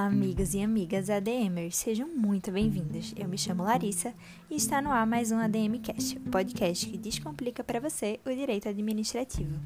Olá, amigos e amigas ADMers, sejam muito bem-vindos. Eu me chamo Larissa e está no ar mais um ADM Cast, o podcast que descomplica para você o direito administrativo.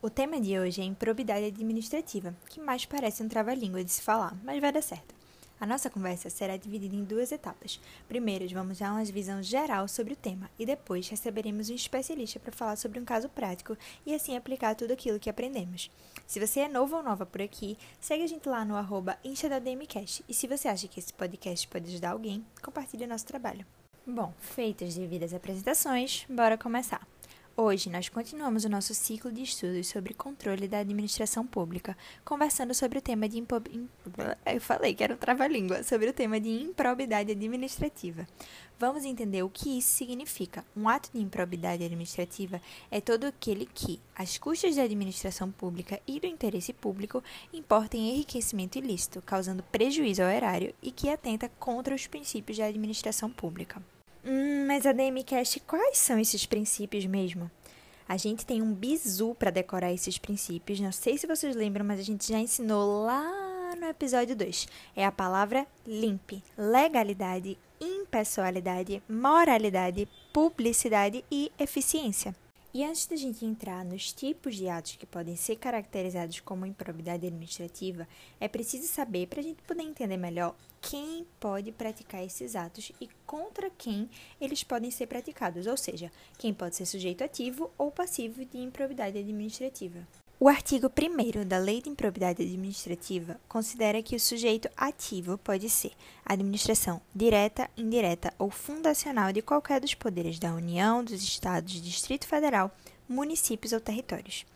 O tema de hoje é improbidade administrativa, que mais parece um trava-língua de se falar, mas vai dar certo. A nossa conversa será dividida em duas etapas. Primeiro, vamos dar uma visão geral sobre o tema e depois receberemos um especialista para falar sobre um caso prático e assim aplicar tudo aquilo que aprendemos. Se você é novo ou nova por aqui, segue a gente lá no arroba InstaDMCast e se você acha que esse podcast pode ajudar alguém, compartilhe o nosso trabalho. Bom, feitas devidas apresentações, bora começar. Hoje nós continuamos o nosso ciclo de estudos sobre controle da administração pública, conversando sobre o tema de eu falei que era um trava-língua, sobre o tema de improbidade administrativa. Vamos entender o que isso significa. Um ato de improbidade administrativa é todo aquele que, às custas da administração pública e do interesse público, importa em enriquecimento ilícito, causando prejuízo ao erário e que atenta contra os princípios da administração pública. Hum, mas a DMCast, quais são esses princípios mesmo? A gente tem um bizu para decorar esses princípios. Não sei se vocês lembram, mas a gente já ensinou lá no episódio 2. É a palavra LIMP: legalidade, impessoalidade, moralidade, publicidade e eficiência. E antes da gente entrar nos tipos de atos que podem ser caracterizados como improbidade administrativa, é preciso saber, para a gente poder entender melhor, quem pode praticar esses atos e contra quem eles podem ser praticados, ou seja, quem pode ser sujeito ativo ou passivo de improbidade administrativa. O artigo 1 da Lei de Improbidade Administrativa considera que o sujeito ativo pode ser a administração direta, indireta ou fundacional de qualquer dos poderes da União, dos Estados, Distrito Federal, municípios ou territórios.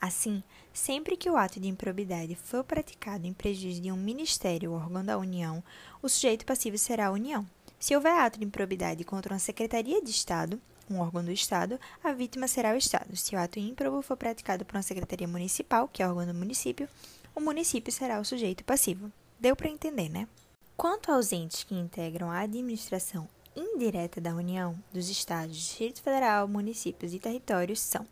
Assim, sempre que o ato de improbidade for praticado em prejuízo de um ministério ou órgão da União, o sujeito passivo será a União. Se houver ato de improbidade contra uma Secretaria de Estado, um órgão do Estado, a vítima será o Estado. Se o ato ímprobo for praticado por uma secretaria municipal, que é órgão do município, o município será o sujeito passivo. Deu para entender, né? Quanto aos entes que integram a administração indireta da União, dos Estados, Distrito Federal, municípios e territórios, são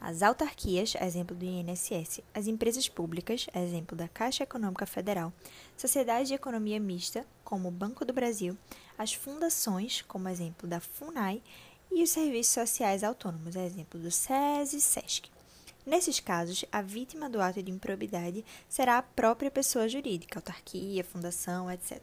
as autarquias, exemplo do INSS, as empresas públicas, exemplo da Caixa Econômica Federal, sociedades de economia mista, como o Banco do Brasil, as fundações, como exemplo da FUNAI, e os serviços sociais autônomos, exemplo do SES e SESC. Nesses casos, a vítima do ato de improbidade será a própria pessoa jurídica, autarquia, fundação, etc.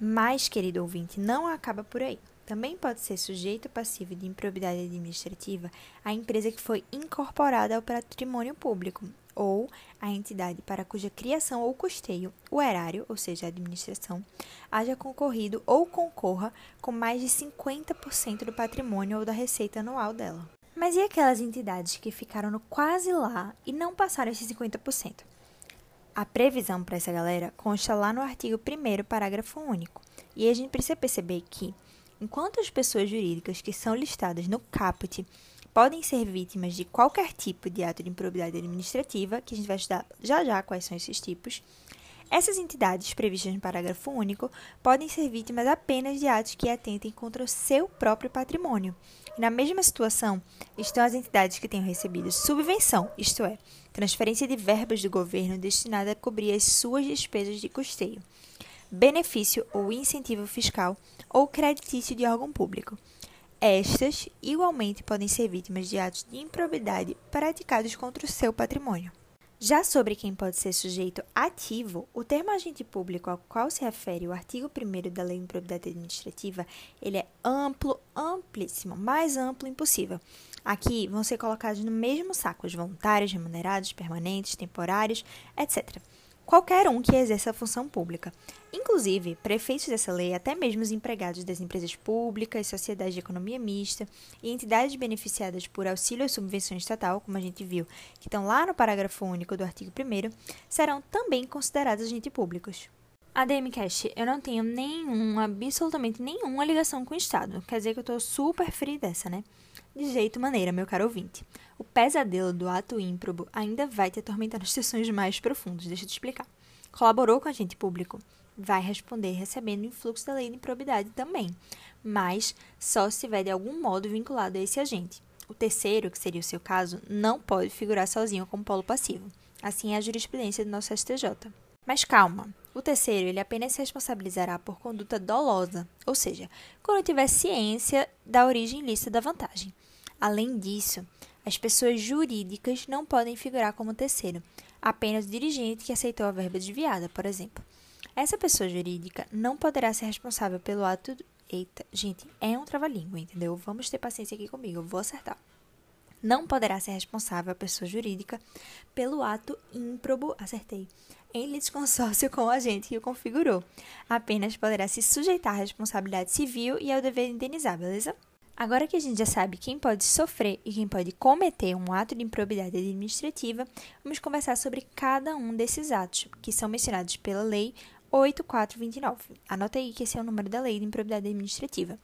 Mas, querido ouvinte, não acaba por aí. Também pode ser sujeito passivo de improbidade administrativa a empresa que foi incorporada ao patrimônio público, ou a entidade para cuja criação ou custeio o erário, ou seja, a administração, haja concorrido ou concorra com mais de 50% do patrimônio ou da receita anual dela. Mas e aquelas entidades que ficaram no quase lá e não passaram esses 50%? A previsão para essa galera consta lá no artigo 1 parágrafo único. E a gente precisa perceber que, enquanto as pessoas jurídicas que são listadas no caput podem ser vítimas de qualquer tipo de ato de improbidade administrativa, que a gente vai estudar já já quais são esses tipos. Essas entidades previstas no parágrafo único podem ser vítimas apenas de atos que atentem contra o seu próprio patrimônio. E na mesma situação estão as entidades que tenham recebido subvenção, isto é, transferência de verbas do governo destinada a cobrir as suas despesas de custeio, benefício ou incentivo fiscal ou creditício de órgão público estas, igualmente, podem ser vítimas de atos de improbidade praticados contra o seu patrimônio. Já sobre quem pode ser sujeito ativo, o termo agente público ao qual se refere o artigo 1 da Lei de Improbidade Administrativa, ele é amplo, amplíssimo, mais amplo impossível. Aqui vão ser colocados no mesmo saco os voluntários, remunerados, permanentes, temporários, etc qualquer um que exerça a função pública. Inclusive, prefeitos dessa lei, até mesmo os empregados das empresas públicas, sociedades de economia mista e entidades beneficiadas por auxílio ou subvenção estatal, como a gente viu, que estão lá no parágrafo único do artigo 1 serão também considerados agentes públicos. A DMCast, eu não tenho nenhuma, absolutamente nenhuma ligação com o Estado. Quer dizer que eu estou super free dessa, né? De jeito maneira, meu caro ouvinte. O pesadelo do ato ímprobo ainda vai te atormentar nas sessões mais profundas. Deixa eu te explicar. Colaborou com agente público? Vai responder recebendo influxo da lei de improbidade também, mas só se estiver de algum modo vinculado a esse agente. O terceiro, que seria o seu caso, não pode figurar sozinho como polo passivo. Assim é a jurisprudência do nosso STJ. Mas calma, o terceiro ele apenas se responsabilizará por conduta dolosa, ou seja, quando tiver ciência da origem ilícita da vantagem. Além disso, as pessoas jurídicas não podem figurar como terceiro, apenas o dirigente que aceitou a verba desviada, por exemplo. Essa pessoa jurídica não poderá ser responsável pelo ato. Eita, gente, é um trava-língua, entendeu? Vamos ter paciência aqui comigo, eu vou acertar não poderá ser responsável a pessoa jurídica pelo ato ímprobo, acertei, em litisconsórcio com o agente que o configurou. Apenas poderá se sujeitar à responsabilidade civil e ao dever de indenizar, beleza? Agora que a gente já sabe quem pode sofrer e quem pode cometer um ato de improbidade administrativa, vamos conversar sobre cada um desses atos, que são mencionados pela Lei 8429. Anota aí que esse é o número da Lei de Improbidade Administrativa.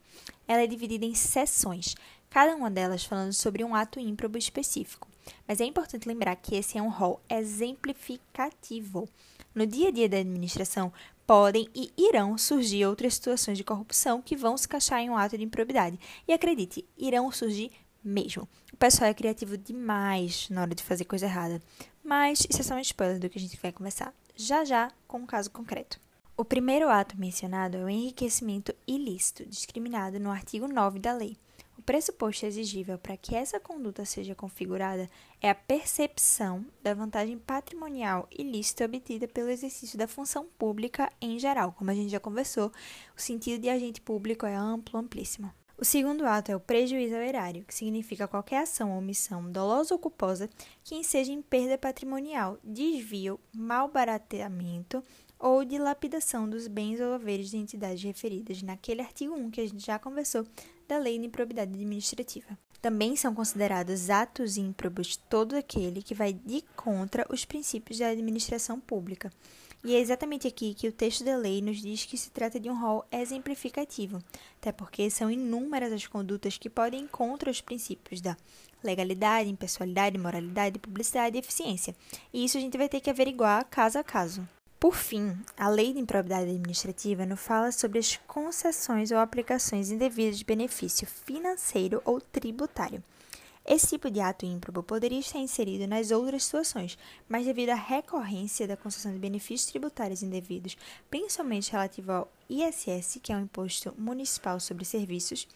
Ela é dividida em seções, cada uma delas falando sobre um ato ímprobo específico. Mas é importante lembrar que esse é um rol exemplificativo. No dia a dia da administração, podem e irão surgir outras situações de corrupção que vão se encaixar em um ato de improbidade. E acredite, irão surgir mesmo. O pessoal é criativo demais na hora de fazer coisa errada. Mas isso é só um spoiler do que a gente vai conversar já já com um caso concreto. O primeiro ato mencionado é o enriquecimento ilícito, discriminado no artigo 9 da lei. O pressuposto exigível para que essa conduta seja configurada é a percepção da vantagem patrimonial ilícita obtida pelo exercício da função pública em geral. Como a gente já conversou, o sentido de agente público é amplo, amplíssimo. O segundo ato é o prejuízo ao erário, que significa qualquer ação ou omissão dolosa ou culposa que enseja em perda patrimonial, desvio, malbarateamento ou dilapidação dos bens ou haveres de entidades referidas naquele artigo 1 que a gente já conversou da Lei de Improbidade Administrativa. Também são considerados atos ímprobos todo aquele que vai de contra os princípios da administração pública, e é exatamente aqui que o texto da lei nos diz que se trata de um rol exemplificativo, até porque são inúmeras as condutas que podem contra os princípios da legalidade, impessoalidade, moralidade, publicidade e eficiência. E isso a gente vai ter que averiguar caso a caso. Por fim, a lei de improbidade administrativa não fala sobre as concessões ou aplicações indevidas de benefício financeiro ou tributário. Esse tipo de ato ímprobo poderia estar inserido nas outras situações, mas devido à recorrência da concessão de benefícios tributários indevidos, principalmente relativo ao ISS, que é o Imposto Municipal sobre Serviços,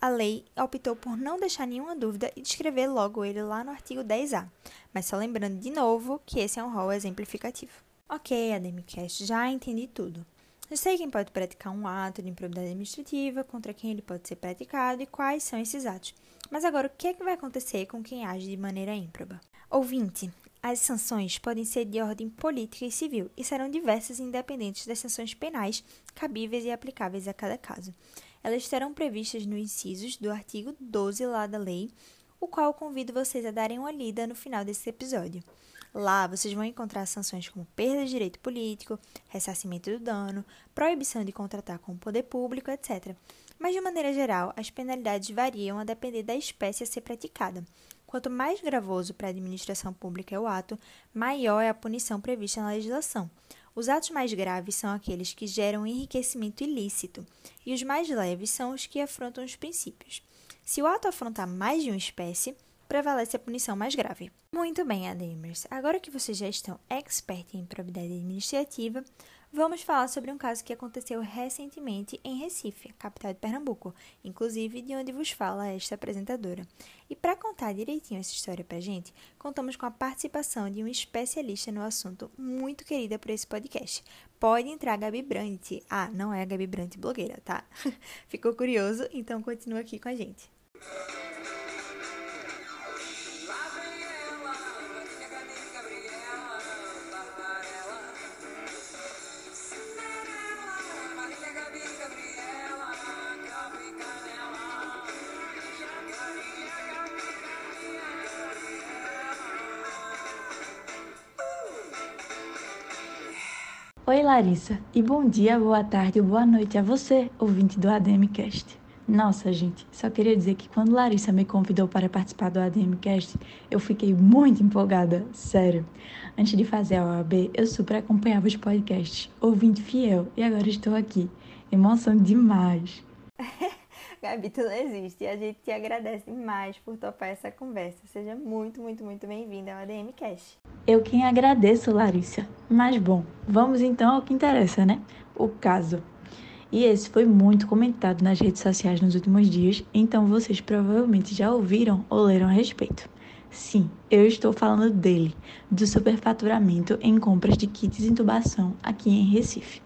a lei optou por não deixar nenhuma dúvida e descrever logo ele lá no artigo 10A, mas só lembrando de novo que esse é um rol exemplificativo. Ok, Ademicast, já entendi tudo. Eu sei quem pode praticar um ato de improbidade administrativa, contra quem ele pode ser praticado e quais são esses atos. Mas agora, o que, é que vai acontecer com quem age de maneira ímproba? Ouvinte, as sanções podem ser de ordem política e civil e serão diversas independentes das sanções penais cabíveis e aplicáveis a cada caso. Elas estarão previstas nos incisos do artigo 12 lá da lei, o qual convido vocês a darem uma lida no final desse episódio. Lá vocês vão encontrar sanções como perda de direito político, ressarcimento do dano, proibição de contratar com o poder público, etc. Mas, de maneira geral, as penalidades variam a depender da espécie a ser praticada. Quanto mais gravoso para a administração pública é o ato, maior é a punição prevista na legislação. Os atos mais graves são aqueles que geram enriquecimento ilícito, e os mais leves são os que afrontam os princípios. Se o ato afrontar mais de uma espécie, prevalece a punição mais grave. Muito bem, Ademers. Agora que vocês já estão expert em probidade administrativa, vamos falar sobre um caso que aconteceu recentemente em Recife, capital de Pernambuco, inclusive de onde vos fala esta apresentadora. E para contar direitinho essa história pra gente, contamos com a participação de um especialista no assunto muito querida por esse podcast. Pode entrar Gabi Brandt. Ah, não é a Gabi Brandt blogueira, tá? Ficou curioso? Então continua aqui com a gente. Oi Larissa, e bom dia, boa tarde ou boa noite a você, ouvinte do ADMcast. Nossa, gente, só queria dizer que quando Larissa me convidou para participar do ADMcast, eu fiquei muito empolgada, sério. Antes de fazer a OAB, eu super acompanhava os podcasts, ouvinte fiel, e agora estou aqui. Emoção demais. Não existe. E a gente te agradece demais por topar essa conversa. Seja muito, muito, muito bem-vinda ao ADM Cash. Eu quem agradeço, Larissa. Mas bom, vamos então ao que interessa, né? O caso. E esse foi muito comentado nas redes sociais nos últimos dias, então vocês provavelmente já ouviram ou leram a respeito. Sim, eu estou falando dele, do superfaturamento em compras de kits de intubação aqui em Recife.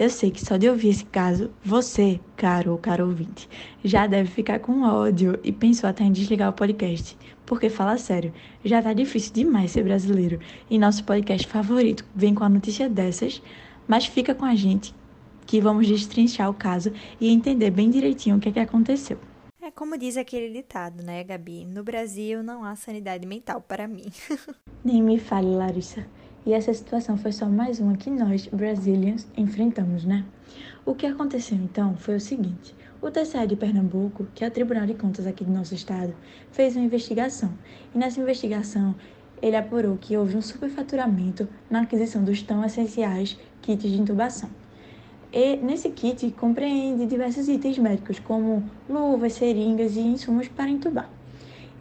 Eu sei que só de ouvir esse caso, você, caro ou caro ouvinte, já deve ficar com ódio e pensou até em desligar o podcast. Porque fala sério, já tá difícil demais ser brasileiro e nosso podcast favorito vem com a notícia dessas, mas fica com a gente que vamos destrinchar o caso e entender bem direitinho o que, é que aconteceu. É como diz aquele ditado, né, Gabi? No Brasil não há sanidade mental para mim. Nem me fale, Larissa. E essa situação foi só mais uma que nós, brasileiros, enfrentamos, né? O que aconteceu então foi o seguinte: o TCE de Pernambuco, que é o Tribunal de Contas aqui do nosso estado, fez uma investigação. E nessa investigação, ele apurou que houve um superfaturamento na aquisição dos tão essenciais kits de intubação. E nesse kit compreende diversos itens médicos, como luvas, seringas e insumos para intubar.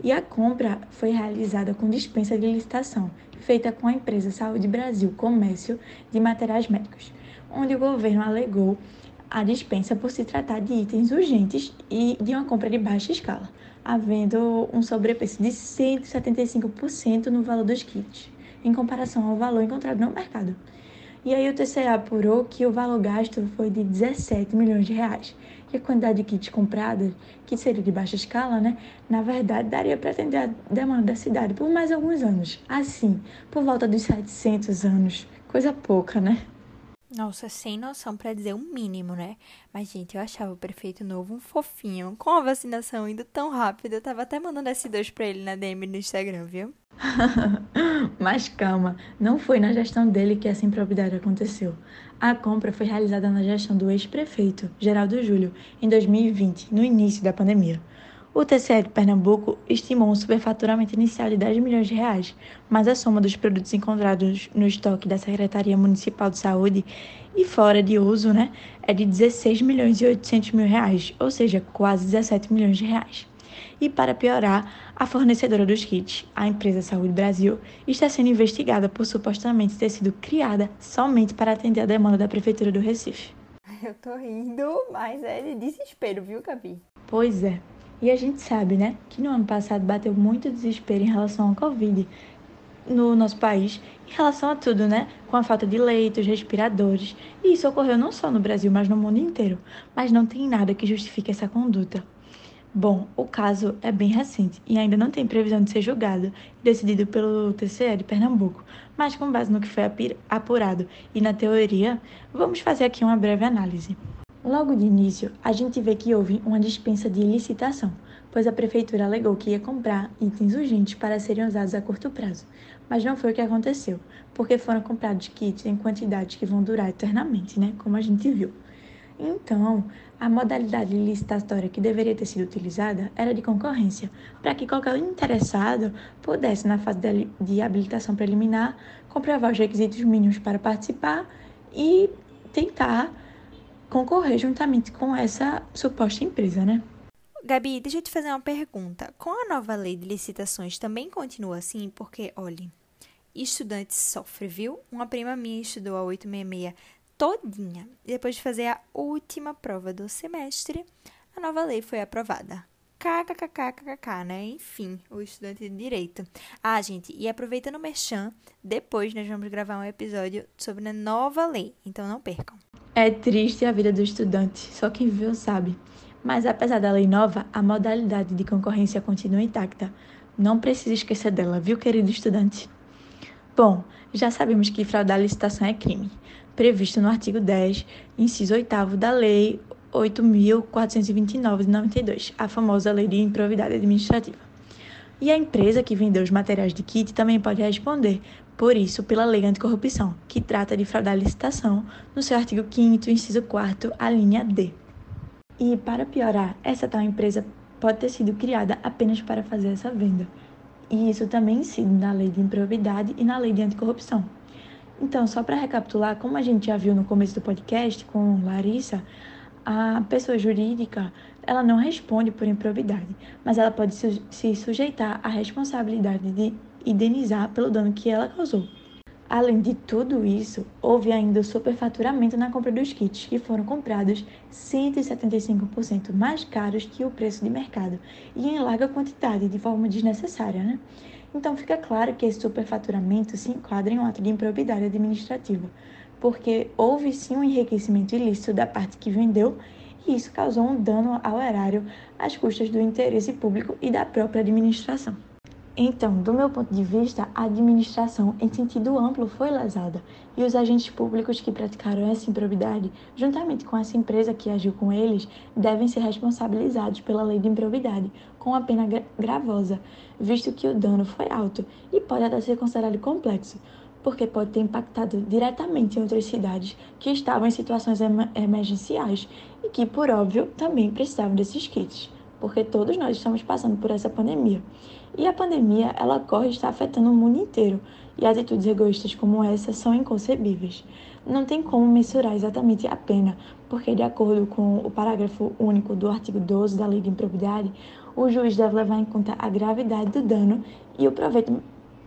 E a compra foi realizada com dispensa de licitação, feita com a empresa Saúde Brasil Comércio de Materiais Médicos, onde o governo alegou a dispensa por se tratar de itens urgentes e de uma compra de baixa escala, havendo um sobrepreço de 175% no valor dos kits, em comparação ao valor encontrado no mercado. E aí o TCE apurou que o valor gasto foi de 17 milhões de reais. E a quantidade de kits compradas, que seria de baixa escala, né? Na verdade, daria para atender a demanda da cidade por mais alguns anos. Assim, por volta dos 700 anos. Coisa pouca, né? Nossa, sem noção para dizer o mínimo, né? Mas, gente, eu achava o prefeito novo um fofinho. Com a vacinação indo tão rápido, eu tava até mandando S2 pra ele na DM no Instagram, viu? Mas calma, não foi na gestão dele que essa improbidade aconteceu. A compra foi realizada na gestão do ex-prefeito, Geraldo Júlio, em 2020, no início da pandemia. O TCE de Pernambuco estimou um superfaturamento inicial de 10 milhões de reais, mas a soma dos produtos encontrados no estoque da Secretaria Municipal de Saúde e fora de uso né, é de 16 milhões e 800 mil reais, ou seja, quase 17 milhões de reais. E para piorar, a fornecedora dos kits, a empresa Saúde Brasil, está sendo investigada por supostamente ter sido criada somente para atender a demanda da Prefeitura do Recife. Eu tô rindo, mas é de desespero, viu, Gabi? Pois é. E a gente sabe, né, que no ano passado bateu muito desespero em relação ao Covid no nosso país, em relação a tudo, né? Com a falta de leitos, respiradores. E isso ocorreu não só no Brasil, mas no mundo inteiro. Mas não tem nada que justifique essa conduta. Bom, o caso é bem recente e ainda não tem previsão de ser julgado decidido pelo TCE de Pernambuco, mas com base no que foi apurado e na teoria, vamos fazer aqui uma breve análise. Logo de início, a gente vê que houve uma dispensa de licitação, pois a prefeitura alegou que ia comprar itens urgentes para serem usados a curto prazo, mas não foi o que aconteceu, porque foram comprados kits em quantidades que vão durar eternamente, né, como a gente viu. Então, a modalidade licitatória que deveria ter sido utilizada era de concorrência, para que qualquer interessado pudesse, na fase de habilitação preliminar, comprovar os requisitos mínimos para participar e tentar concorrer juntamente com essa suposta empresa, né? Gabi, deixa eu te fazer uma pergunta. Com a nova lei de licitações também continua assim? Porque, olhe, estudante sofre, viu? Uma prima minha estudou a 866 todinha. E depois de fazer a última prova do semestre, a nova lei foi aprovada. KKKKKK, né? Enfim, o estudante de direito. Ah, gente, e aproveitando o merchan, depois nós vamos gravar um episódio sobre a nova lei, então não percam. É triste a vida do estudante, só quem viveu sabe. Mas apesar da lei nova, a modalidade de concorrência continua intacta. Não precisa esquecer dela, viu, querido estudante? Bom, já sabemos que fraudar a licitação é crime previsto no artigo 10, inciso 8 da Lei 8.429 de 92, a famosa Lei de Improvidade Administrativa. E a empresa que vendeu os materiais de kit também pode responder, por isso, pela Lei Anticorrupção, que trata de fraudar a licitação, no seu artigo 5 inciso 4 a linha D. E, para piorar, essa tal empresa pode ter sido criada apenas para fazer essa venda. E isso também incide na Lei de Improvidade e na Lei de Anticorrupção. Então, só para recapitular, como a gente já viu no começo do podcast com Larissa, a pessoa jurídica ela não responde por improbidade, mas ela pode se sujeitar à responsabilidade de indenizar pelo dano que ela causou. Além de tudo isso, houve ainda o superfaturamento na compra dos kits, que foram comprados 175% mais caros que o preço de mercado e em larga quantidade, de forma desnecessária. Né? Então fica claro que esse superfaturamento se enquadra em um ato de improbidade administrativa, porque houve sim um enriquecimento ilícito da parte que vendeu e isso causou um dano ao erário às custas do interesse público e da própria administração. Então, do meu ponto de vista, a administração em sentido amplo foi lesada. E os agentes públicos que praticaram essa improbidade, juntamente com essa empresa que agiu com eles, devem ser responsabilizados pela lei de improbidade, com a pena gravosa, visto que o dano foi alto e pode até ser considerado complexo, porque pode ter impactado diretamente em outras cidades que estavam em situações emergenciais e que, por óbvio, também precisavam desses kits porque todos nós estamos passando por essa pandemia. E a pandemia, ela corre e está afetando o mundo inteiro, e atitudes egoístas como essa são inconcebíveis. Não tem como mensurar exatamente a pena, porque, de acordo com o parágrafo único do artigo 12 da Lei de Improbidade, o juiz deve levar em conta a gravidade do dano e o proveito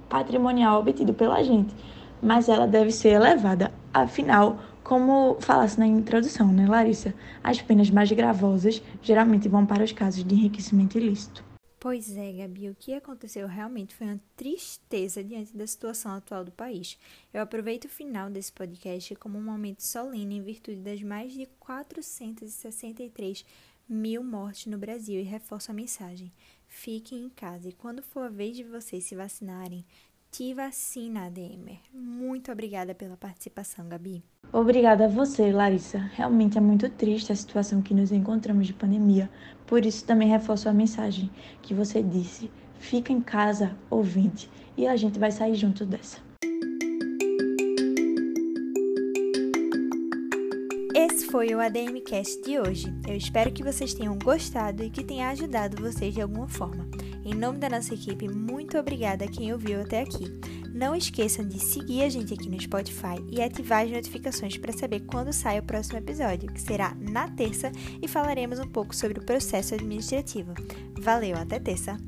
patrimonial obtido pela agente, mas ela deve ser elevada, afinal, como falasse na introdução, né, Larissa? As penas mais gravosas geralmente vão para os casos de enriquecimento ilícito. Pois é, Gabi, o que aconteceu realmente foi uma tristeza diante da situação atual do país. Eu aproveito o final desse podcast como um momento solene em virtude das mais de 463 mil mortes no Brasil e reforço a mensagem. Fiquem em casa e quando for a vez de vocês se vacinarem, te vacina, Demer. Muito obrigada pela participação, Gabi. Obrigada a você, Larissa. Realmente é muito triste a situação que nos encontramos de pandemia. Por isso também reforço a mensagem que você disse. Fica em casa, ouvinte, e a gente vai sair junto dessa. Esse foi o ADMcast de hoje. Eu espero que vocês tenham gostado e que tenha ajudado vocês de alguma forma. Em nome da nossa equipe, muito obrigada a quem ouviu até aqui. Não esqueçam de seguir a gente aqui no Spotify e ativar as notificações para saber quando sai o próximo episódio, que será na terça, e falaremos um pouco sobre o processo administrativo. Valeu, até terça!